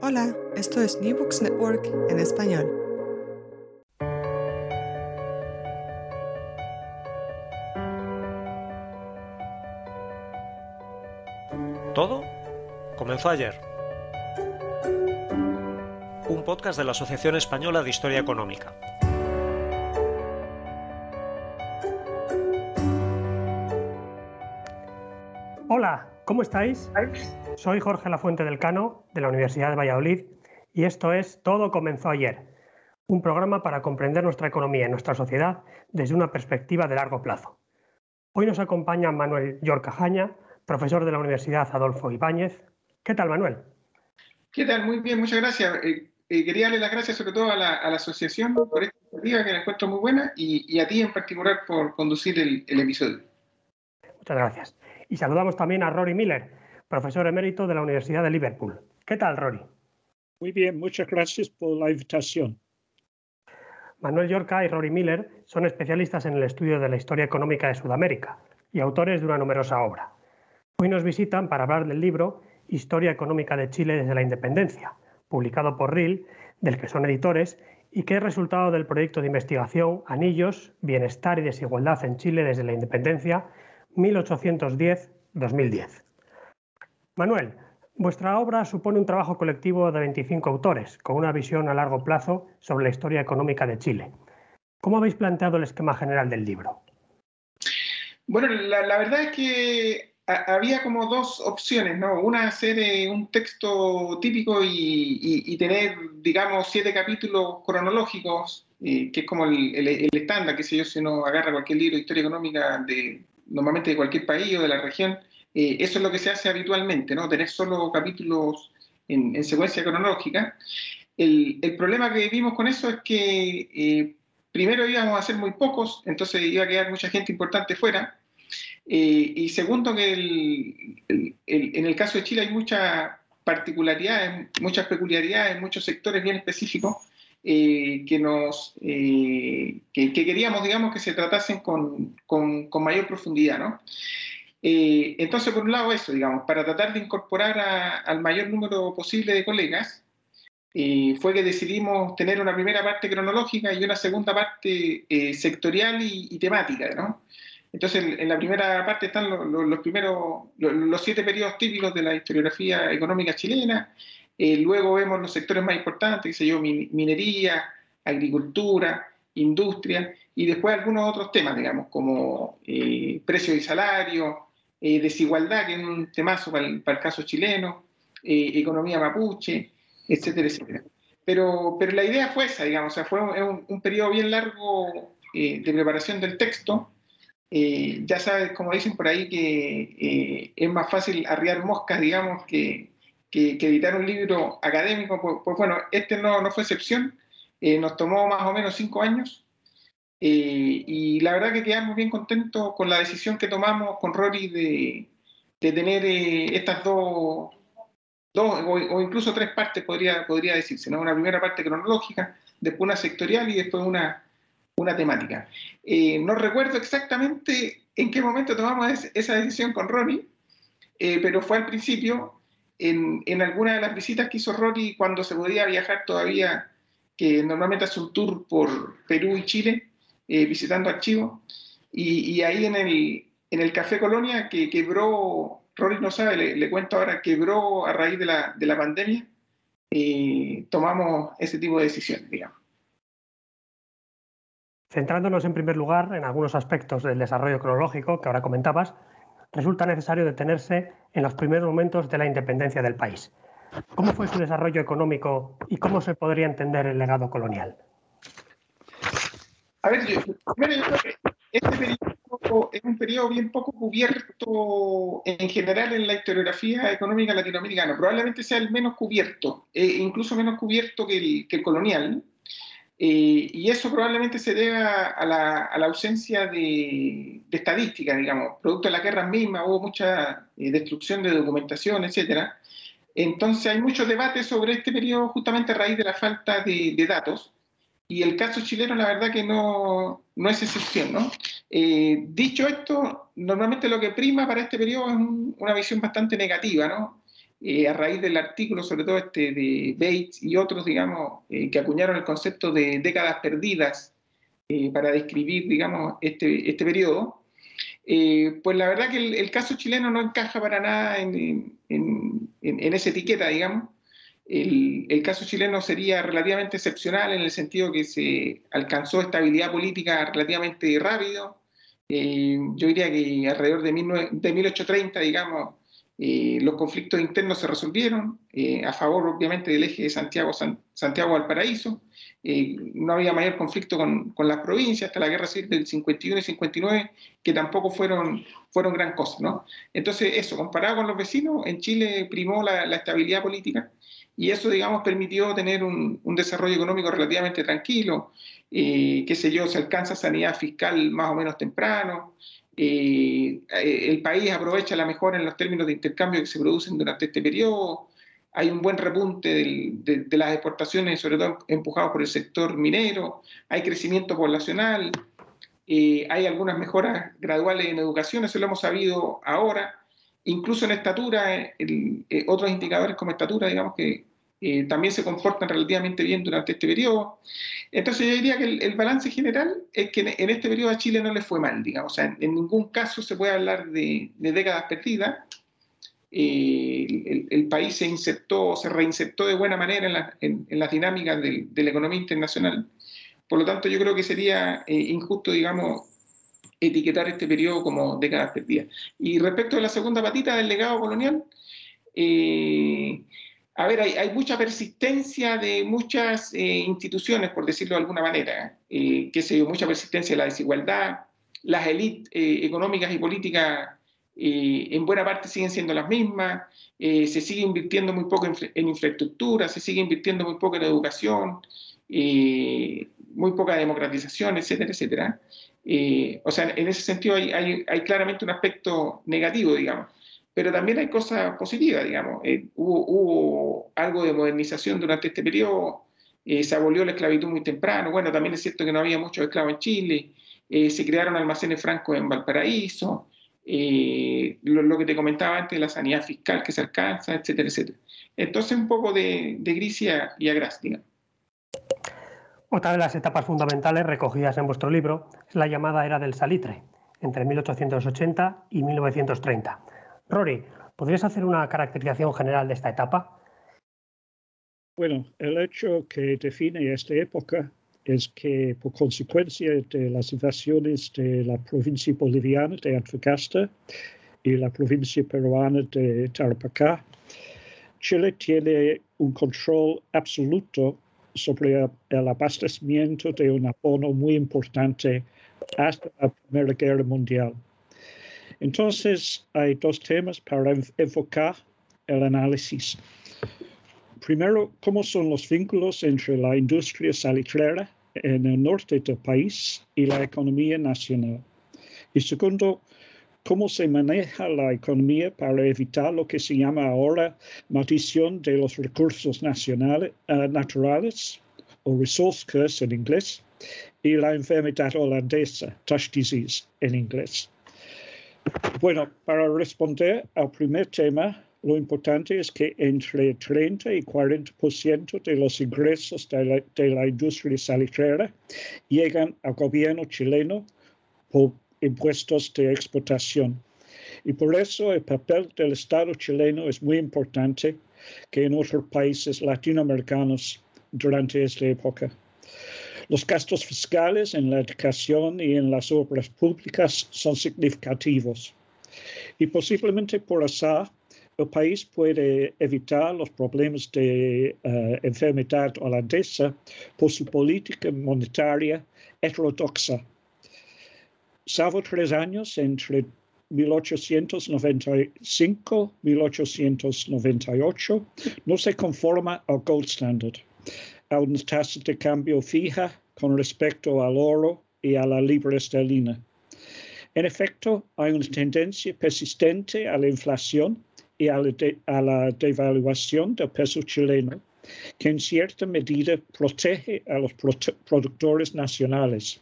Hola, esto es New Books Network en español. Todo comenzó ayer. Un podcast de la Asociación Española de Historia Económica. Hola, ¿cómo estáis? Soy Jorge Lafuente del Cano, de la Universidad de Valladolid, y esto es Todo comenzó ayer, un programa para comprender nuestra economía y nuestra sociedad desde una perspectiva de largo plazo. Hoy nos acompaña Manuel Yorcajaña, profesor de la Universidad Adolfo Ibáñez. ¿Qué tal, Manuel? ¿Qué tal? Muy bien, muchas gracias. Eh, eh, quería darle las gracias sobre todo a la, a la asociación por esta iniciativa que la encuentro muy buena y, y, a ti en particular por conducir el, el episodio. Muchas gracias. Y saludamos también a Rory Miller, profesor emérito de la Universidad de Liverpool. ¿Qué tal, Rory? Muy bien, muchas gracias por la invitación. Manuel Yorca y Rory Miller son especialistas en el estudio de la historia económica de Sudamérica y autores de una numerosa obra. Hoy nos visitan para hablar del libro Historia Económica de Chile desde la Independencia, publicado por RIL, del que son editores y que es resultado del proyecto de investigación Anillos, Bienestar y Desigualdad en Chile desde la Independencia 1810-2010. Manuel, vuestra obra supone un trabajo colectivo de 25 autores, con una visión a largo plazo sobre la historia económica de Chile. ¿Cómo habéis planteado el esquema general del libro? Bueno, la, verdad es que había como dos opciones, ¿no? Una, hacer eh, un texto típico y, tener, digamos, siete capítulos cronológicos, eh, que es como el, estándar, que sé yo, si uno agarra cualquier libro de historia económica de, normalmente de cualquier país o de la región, eh, eso es lo que se hace habitualmente, ¿no? Tener solo capítulos en, en secuencia cronológica. El, problema que vimos con eso es que eh, primero íbamos a ser muy pocos, entonces iba a quedar mucha gente importante fuera. Eh, y segundo, que el, en el caso de Chile hay muchas particularidades, muchas peculiaridades, muchos sectores bien específicos que, queríamos, digamos, que se tratasen con, con, con mayor profundidad, ¿no? Eh, entonces, por un lado, eso, digamos, para tratar de incorporar a, al mayor número posible de colegas, eh, fue que decidimos tener una primera parte cronológica y una segunda parte eh, sectorial y, temática, ¿no? Entonces, en, en la primera parte están los, los, primeros, los, siete periodos típicos de la historiografía económica chilena, luego vemos los sectores más importantes, se yo, minería, agricultura, industria, y después algunos otros temas, digamos, como precios y salarios, eh, desigualdad, que es un temazo para el, para caso chileno, eh, economía mapuche, etcétera, etcétera. Pero, pero la idea fue esa, digamos, o sea, fue un, un periodo bien largo de preparación del texto. ya sabes, como dicen por ahí, que es más fácil arriar moscas, digamos, que, que, que editar un libro académico. Pues, pues bueno, este no, no fue excepción. nos tomó más o menos cinco años. Eh, y la verdad que quedamos bien contentos con la decisión que tomamos con Rory de, de tener eh, estas dos, dos o, incluso tres partes podría, podría decirse, ¿no? Una primera parte cronológica, después una sectorial y después una, una temática. Eh, no recuerdo exactamente en qué momento tomamos esa decisión con Ronnie, eh, pero fue al principio, en, en alguna de las visitas que hizo Ronnie cuando se podía viajar todavía, que normalmente hace un tour por Perú y Chile, eh, visitando archivos, y, y, ahí en el, en el Café Colonia, que quebró, Rory no sabe, le, cuento ahora, quebró a raíz de la, de la pandemia, y tomamos ese tipo de decisiones, digamos. Centrándonos en primer lugar en algunos aspectos del desarrollo cronológico que ahora comentabas, resulta necesario detenerse en los primeros momentos de la independencia del país. ¿Cómo fue su desarrollo económico y cómo se podría entender el legado colonial? A ver, yo, primero yo creo que este periodo es un periodo bien poco cubierto en general en la historiografía económica latinoamericana. Probablemente sea el menos cubierto, e incluso menos cubierto que el, que el colonial. Eh, y eso probablemente se deba a la, a la ausencia de, de, estadística, digamos. Producto de la guerra misma hubo mucha eh, destrucción de documentación, etc. Entonces hay mucho debate sobre este periodo justamente a raíz de la falta de, de datos. Y el caso chileno, la verdad que no, no es excepción, ¿no? Eh, dicho esto, normalmente lo que prima para este periodo es un, una visión bastante negativa, ¿no? Eh, a raíz del artículo, sobre todo este de Bates y otros, digamos, eh, que acuñaron el concepto de décadas perdidas para describir, digamos, este, este periodo, pues la verdad que el, el, caso chileno no encaja para nada en, en, en, en esa etiqueta, digamos, el, caso chileno sería relativamente excepcional en el sentido que se alcanzó estabilidad política relativamente rápido. Eh, yo diría que alrededor de, mil, de 1830, digamos, eh, los conflictos internos se resolvieron eh, a favor, obviamente, del eje de Santiago, San, Santiago Valparaíso. Eh, no había mayor conflicto con, con, las provincias hasta la guerra civil del 51 y 59, que tampoco fueron, fueron gran cosa. ¿no? Entonces, eso, comparado con los vecinos, en Chile primó la, estabilidad política y eso, digamos, permitió tener un, un desarrollo económico relativamente tranquilo, eh, qué sé yo, se alcanza sanidad fiscal más o menos temprano, eh, el país aprovecha la mejora en los términos de intercambio que se producen durante este periodo, hay un buen repunte de, las exportaciones, sobre todo empujados por el sector minero, hay crecimiento poblacional, eh, hay algunas mejoras graduales en educación, eso lo hemos sabido ahora, incluso en estatura, el, eh, otros indicadores como estatura, digamos que eh, también se comportan relativamente bien durante este periodo. Entonces yo diría que el, balance general es que en, este periodo a Chile no le fue mal, digamos, en, ningún caso se puede hablar de décadas perdidas. Eh, el, país se insertó, se reinsertó de buena manera en, la, en las dinámicas de, la economía internacional. Por lo tanto, yo creo que sería eh, injusto, digamos, etiquetar este periodo como décadas perdidas. Y respecto a la segunda patita del legado colonial, eh, a ver, hay, mucha persistencia de muchas eh, instituciones, por decirlo de alguna manera, que se mucha persistencia de la desigualdad, las élites económicas y políticas eh, en buena parte siguen siendo las mismas, eh, se sigue invirtiendo muy poco en, en, infraestructura, se sigue invirtiendo muy poco en educación, muy poca democratización, etcétera, etcétera. o sea, en ese sentido hay, hay, hay claramente un aspecto negativo, digamos pero también hay cosas positivas, digamos. Eh, hubo, hubo, algo de modernización durante este periodo, eh, se abolió la esclavitud muy temprano, bueno, también es cierto que no había muchos esclavos en Chile, eh, se crearon almacenes francos en Valparaíso, eh, lo, lo, que te comentaba antes, la sanidad fiscal que se alcanza, etcétera, etcétera. Entonces, un poco de, de gris y a, y a gras, digamos. Otra de las etapas fundamentales recogidas en vuestro libro es la llamada era del salitre, entre 1880 y 1930 Rory, ¿podrías hacer una caracterización general de esta etapa? Bueno, el hecho que define esta época es que por consecuencia de las invasiones de la provincia boliviana de Antofagasta y la provincia peruana de Tarapacá, Chile tiene un control absoluto sobre el abastecimiento de un abono muy importante hasta la Primera Guerra Mundial. Entonces, hay dos temas para enfocar el análisis. Primero, cómo son los vínculos entre la industria salitrera en el norte del país y la economía nacional. Y segundo, cómo se maneja la economía para evitar lo que se llama ahora maldición de los recursos uh, naturales, o resource curse en inglés, y la enfermedad holandesa, Tush disease en inglés. Bueno, para responder al primer tema, lo importante es que entre 30 y 40% de los ingresos de la, de la industria salitrera llegan al gobierno chileno por impuestos de exportación. Y por eso el papel del Estado chileno es muy importante que en otros países latinoamericanos durante esta época. Los gastos fiscales en la educación y en las obras públicas son significativos. Y posiblemente por azar, el país puede evitar los problemas de uh, enfermedad holandesa por su política monetaria heterodoxa. Salvo tres años entre 1895 1898, no se conforma al gold standard a una tasa de cambio fija con respecto al oro y a la libra esterlina. En efecto, hay una tendencia persistente a la inflación y a la, de, a la devaluación del peso chileno, que en cierta medida protege a los productores nacionales,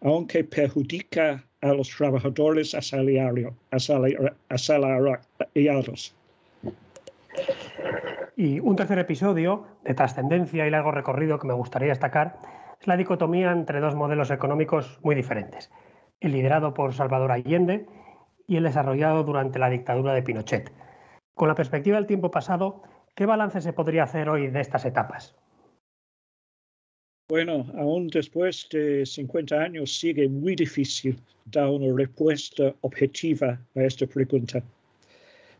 aunque perjudica a los trabajadores asalariados. Y un tercer episodio de trascendencia y largo recorrido que me gustaría destacar es la dicotomía entre dos modelos económicos muy diferentes, el liderado por Salvador Allende y el desarrollado durante la dictadura de Pinochet. Con la perspectiva del tiempo pasado, ¿qué balance se podría hacer hoy de estas etapas? Bueno, aún después de 50 años sigue muy difícil dar una respuesta objetiva a esta pregunta.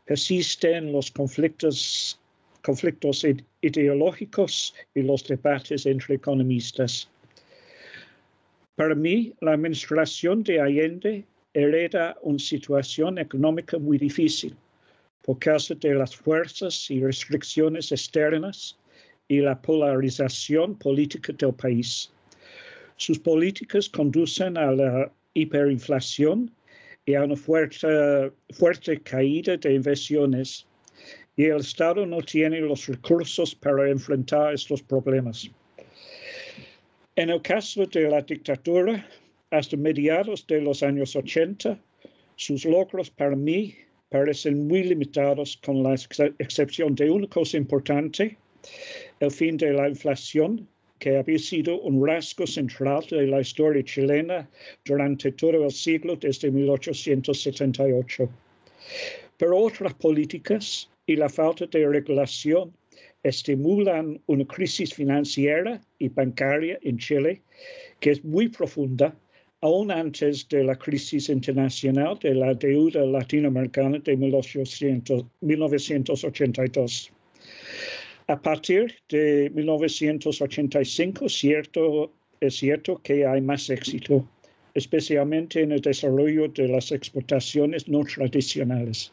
Persisten los conflictos conflictos ideológicos y los debates entre economistas. Para mí, la administración de Allende hereda una situación económica muy difícil por causa de las fuerzas y restricciones externas y la polarización política del país. Sus políticas conducen a la hiperinflación y a una fuerte, fuerte caída de inversiones y el Estado no tiene los recursos para enfrentar estos problemas. En el caso de la dictadura, hasta mediados de los años 80, sus logros para mí parecen muy limitados con la ex excepción de una cosa importante, el fin de la inflación, que había sido un rasgo central de la historia chilena durante todo el siglo desde 1878. Pero otras políticas y la falta de regulación estimulan una crisis financiera y bancaria en Chile que es muy profunda, aún antes de la crisis internacional de la deuda latinoamericana de 1800, 1982. A partir de 1985, cierto, es cierto que hay más éxito, especialmente en el desarrollo de las exportaciones no tradicionales.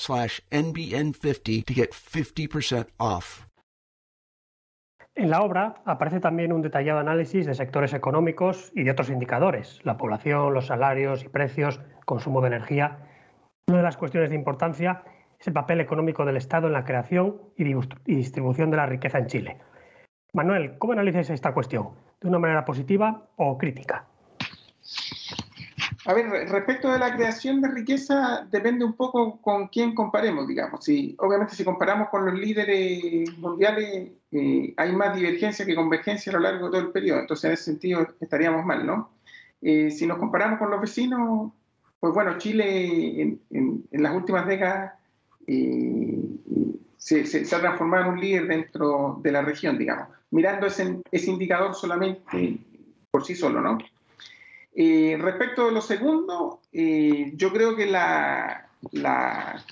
slash NBN50 to get 50% off. En la obra aparece también un detallado análisis de sectores económicos y de otros indicadores, la población, los salarios y precios, consumo de energía. Una de las cuestiones de importancia es el papel económico del Estado en la creación y distribución de la riqueza en Chile. Manuel, ¿cómo analizas esta cuestión? ¿De una manera positiva o crítica? A ver, respecto de la creación de riqueza, depende un poco con quién comparemos, digamos. Si, obviamente, si comparamos con los líderes mundiales, eh, hay más divergencia que convergencia a lo largo de todo el periodo. Entonces, en ese sentido, estaríamos mal, ¿no? Eh, si nos comparamos con los vecinos, pues bueno, Chile en, las últimas décadas eh, se, se, ha transformado en un líder dentro de la región, digamos, mirando ese, ese indicador solamente por sí solo, ¿no? Eh, respecto de lo segundo, eh, yo creo que la, la,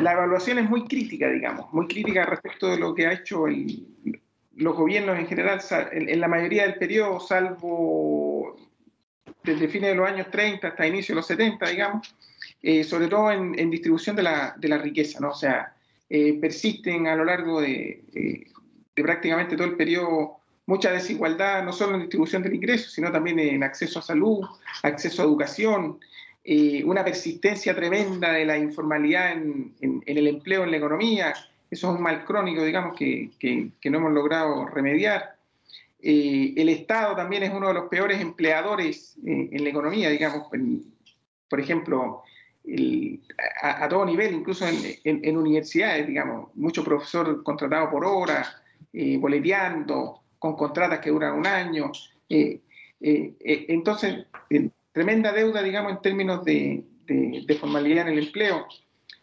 la, evaluación es muy crítica, digamos, muy crítica respecto de lo que ha hecho el, los gobiernos en general, en, la mayoría del periodo, salvo desde fines de los años 30 hasta inicio de los 70, digamos, eh, sobre todo en, distribución de la, de la riqueza, ¿no? O sea, persisten a lo largo de, de prácticamente todo el periodo mucha desigualdad, no solo en distribución del ingreso, sino también en acceso a salud, acceso a educación, eh, una persistencia tremenda de la informalidad en, el empleo, en la economía. Eso es un mal crónico, digamos, que, no hemos logrado remediar. Eh, el Estado también es uno de los peores empleadores eh, en la economía, digamos, por ejemplo, a, todo nivel, incluso en, universidades, digamos, mucho profesor contratado por hora, boleteando, con contratas que duran un año. Eh, eh, eh, entonces, tremenda deuda, digamos, en términos de, formalidad en el empleo.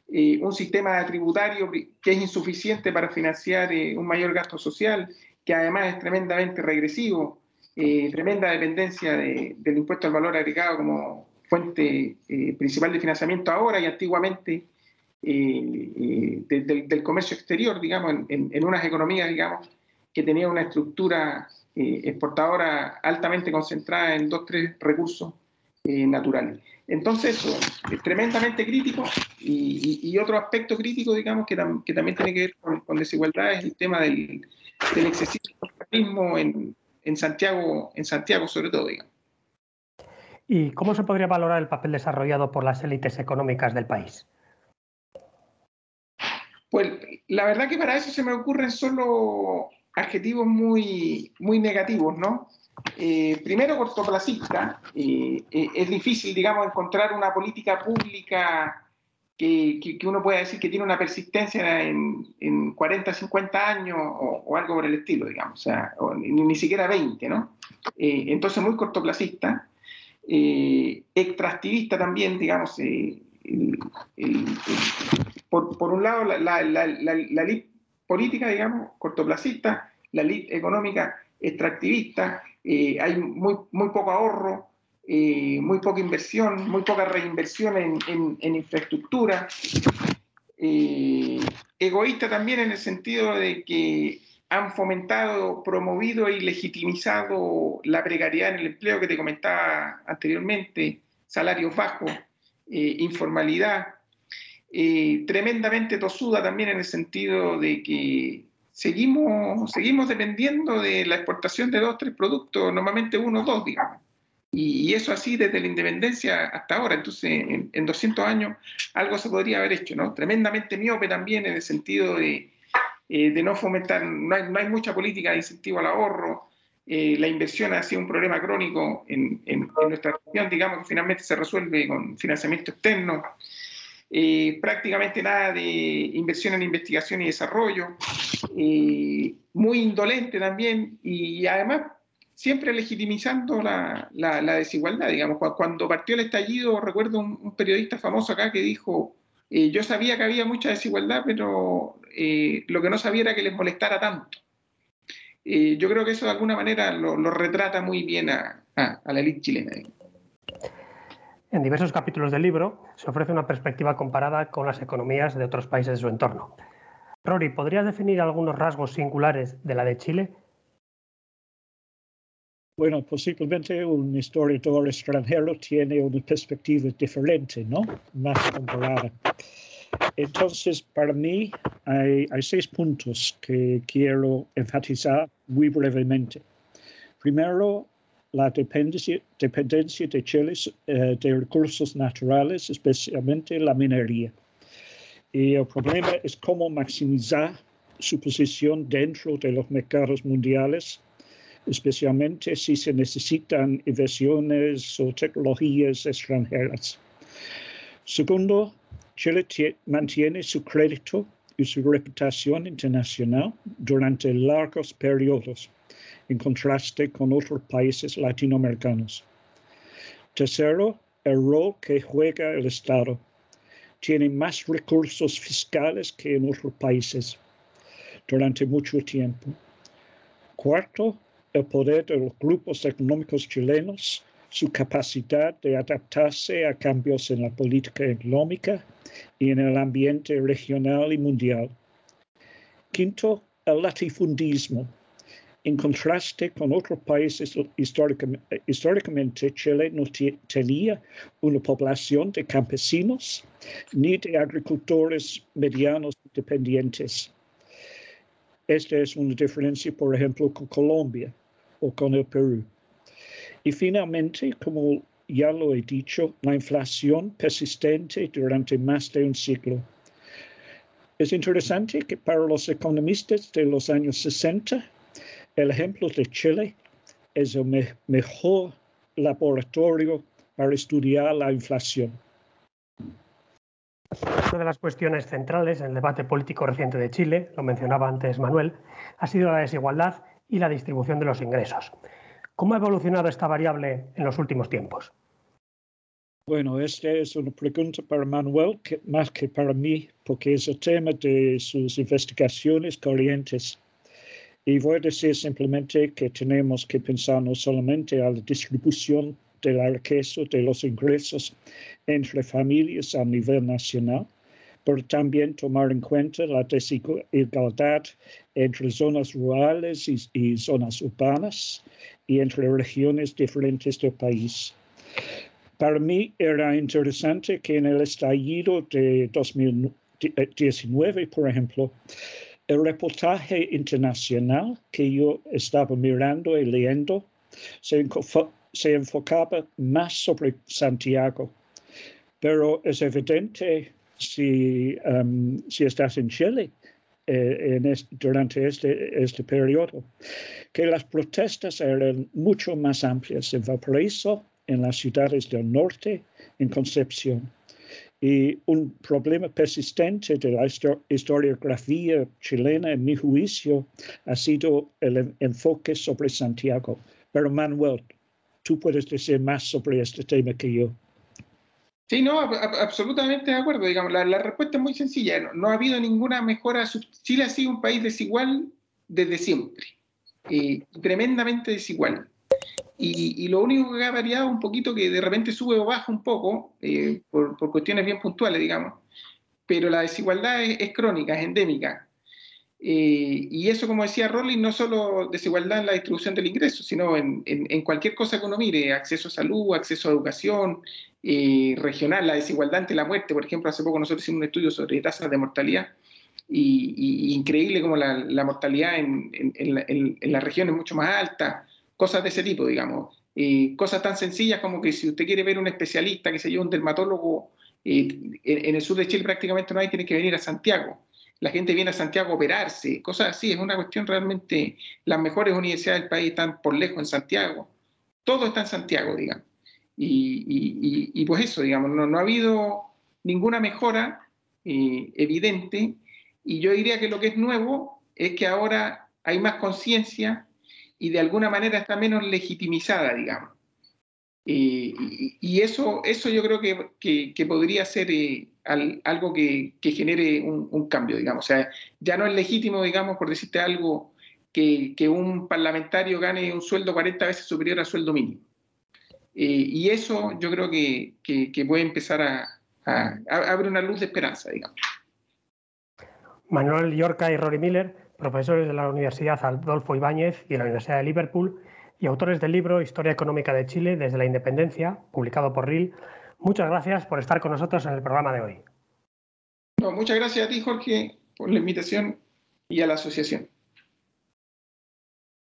un sistema tributario que es insuficiente para financiar un mayor gasto social, que además es tremendamente regresivo, tremenda dependencia del impuesto al valor agregado como fuente principal de financiamiento ahora y antiguamente del, comercio exterior, digamos, en, en, unas economías, digamos, que tenía una estructura eh, exportadora altamente concentrada en dos, tres recursos eh, naturales. Entonces, es tremendamente crítico y, otro aspecto crítico, digamos, que, que, también tiene que ver con, desigualdad es el tema del, del excesivo capitalismo en, en, Santiago, en Santiago sobre todo, digamos. ¿Y cómo se podría valorar el papel desarrollado por las élites económicas del país? Pues la verdad que para eso se me ocurren solo adjetivos muy, muy negativos, ¿no? Eh, primero, cortoplacista. Eh, eh, es difícil, digamos, encontrar una política pública que, que, uno pueda decir que tiene una persistencia en, en 40, 50 años o, algo por el estilo, digamos, o sea, ni, siquiera 20, ¿no? entonces, muy cortoplacista. extractivista también, digamos, por, por, un lado, la, la, la, la política, digamos, cortoplacista, la elite económica extractivista, eh, hay muy, muy poco ahorro, eh, muy poca inversión, muy poca reinversión en, en, infraestructura. Eh, egoísta también en el sentido de que han fomentado, promovido y legitimizado la precariedad en el empleo que te comentaba anteriormente, salarios bajos, informalidad, eh, tremendamente tosuda también en el sentido de que seguimos, seguimos dependiendo de la exportación de dos, tres productos, normalmente uno dos, digamos. Y, eso así desde la independencia hasta ahora. Entonces, en, 200 años algo se podría haber hecho, ¿no? Tremendamente miope también en el sentido de, eh, de no fomentar, no hay, no hay, mucha política de incentivo al ahorro. Eh, la inversión ha sido un problema crónico en, en, en nuestra región, digamos que finalmente se resuelve con financiamiento externo. Eh, prácticamente nada de inversión en investigación y desarrollo, eh, muy indolente también y además siempre legitimizando la, desigualdad, digamos. Cuando partió el estallido, recuerdo un, periodista famoso acá que dijo, eh, yo sabía que había mucha desigualdad, pero lo que no sabía era que les molestara tanto. yo creo que eso de alguna manera lo, retrata muy bien a, a, la élite chilena. En diversos capítulos del libro se ofrece una perspectiva comparada con las economías de otros países de su entorno. Rory, ¿podrías definir algunos rasgos singulares de la de Chile? Bueno, posiblemente un historiador extranjero tiene una perspectiva diferente, ¿no? Más comparada. Entonces, para mí hay, hay seis puntos que quiero enfatizar muy brevemente. Primero, la dependencia, dependencia de Chile eh, de recursos naturales, especialmente la minería. Y el problema es cómo maximizar su posición dentro de los mercados mundiales especialmente si se necesitan inversiones o tecnologías extranjeras. Segundo, Chile mantiene su crédito y su reputación internacional durante largos periodos, en contraste con otros países latinoamericanos. Tercero, el rol que juega el Estado. Tiene más recursos fiscales que en otros países durante mucho tiempo. Cuarto, el poder de los grupos económicos chilenos, su capacidad de adaptarse a cambios en la política económica y en el ambiente regional y mundial. Quinto, el latifundismo. En contraste con otros países históricamente, Chile no tenía una población de campesinos ni de agricultores medianos independientes. Esta es una diferencia, por ejemplo, con Colombia o con el Perú. Y finalmente, como ya lo he dicho, la inflación persistente durante más de un siglo. Es interesante que para los economistas de los años 60, el ejemplo de Chile es el mejor laboratorio para estudiar la inflación. Una de las cuestiones centrales en el debate político reciente de Chile, lo mencionaba antes Manuel, ha sido la desigualdad y la distribución de los ingresos. ¿Cómo ha evolucionado esta variable en los últimos tiempos? Bueno, esta es una pregunta para Manuel más que para mí, porque es el tema de sus investigaciones corrientes. Y voy a decir simplemente que tenemos que pensar no solamente a la distribución de la riqueza, de los ingresos entre familias a nivel nacional, pero también tomar en cuenta la desigualdad entre zonas rurales y, y zonas urbanas y entre regiones diferentes del país. Para mí era interesante que en el estallido de 2019, por ejemplo, el reportaje internacional que yo estaba mirando y leyendo se, enfocaba más sobre Santiago. Pero es evidente si, um, si estás en Chile eh, durante este, este periodo, que las protestas eran mucho más amplias en Valparaíso, en las ciudades del norte, en Concepción. Y un problema persistente de la historiografía chilena, en mi juicio, ha sido el enfoque sobre Santiago. Pero Manuel, tú puedes decir más sobre este tema que yo. Sí, no, absolutamente de acuerdo. Digamos, la, respuesta es muy sencilla. No, no, ha habido ninguna mejora. Chile ha sido un país desigual desde siempre. Eh, tremendamente desigual. Y, lo único que ha variado un poquito, que de repente sube o baja un poco, eh, por, cuestiones bien puntuales, digamos, pero la desigualdad es, crónica, es endémica. Eh, y eso, como decía Rolling, no solo desigualdad en la distribución del ingreso, sino en, cualquier cosa que uno mire, acceso a salud, acceso a educación, eh, regional, la desigualdad ante la muerte. Por ejemplo, hace poco nosotros hicimos un estudio sobre tasas de mortalidad y, increíble como la, mortalidad en, en, la, región es mucho más alta cosas de ese tipo, digamos. Eh, cosas tan sencillas como que si usted quiere ver un especialista, que se yo, un dermatólogo, en, el sur de Chile prácticamente no hay, tiene que venir a Santiago. La gente viene a Santiago a operarse, cosas así. Es una cuestión realmente. Las mejores universidades del país están por lejos en Santiago. Todo está en Santiago, digamos. Y, pues eso, digamos, no, ha habido ninguna mejora eh, evidente. Y yo diría que lo que es nuevo es que ahora hay más conciencia y de alguna manera está menos legitimizada, digamos. Eh, y, eso, eso yo creo que, que, podría ser eh, algo que, genere un, cambio, digamos. O sea, ya no es legítimo, digamos, por decirte algo, que, que un parlamentario gane un sueldo 40 veces superior al sueldo mínimo. Eh, y eso yo creo que, puede empezar a, a, a, abrir una luz de esperanza, digamos. Manuel Yorca y Rory Miller profesores de la Universidad Adolfo Ibáñez y de la Universidad de Liverpool y autores del libro Historia Económica de Chile desde la Independencia, publicado por RIL. Muchas gracias por estar con nosotros en el programa de hoy. muchas gracias a ti, Jorge, por la invitación y a la asociación.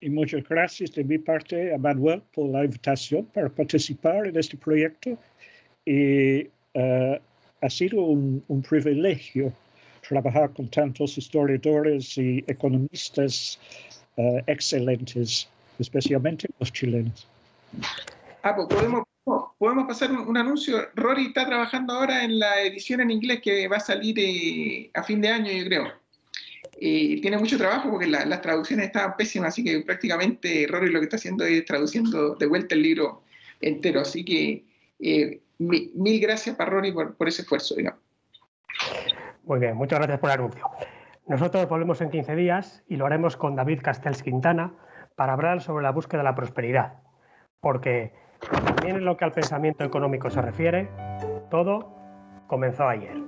Y muchas gracias de mi parte a Manuel por la invitación para participar en este proyecto. Y eh, ha sido un privilegio trabajar con tantos historiadores y economistas uh, excelentes especialmente los chilenos. Ah, pues podemos, podemos pasar un, anuncio. Rory está trabajando ahora en la edición en inglés que va a salir eh, a fin de año, yo creo. Eh, tiene mucho trabajo porque las traducciones estaban pésimas, así que prácticamente Rory lo que está haciendo es traduciendo de vuelta el libro entero. Así que eh, mil, gracias para Rory por, por ese esfuerzo, digamos. Muy bien, muchas gracias por el anuncio. Nosotros volvemos en 15 días y lo haremos con David Castells Quintana para hablar sobre la búsqueda de la prosperidad. Porque también en lo que al pensamiento económico se refiere, todo comenzó ayer.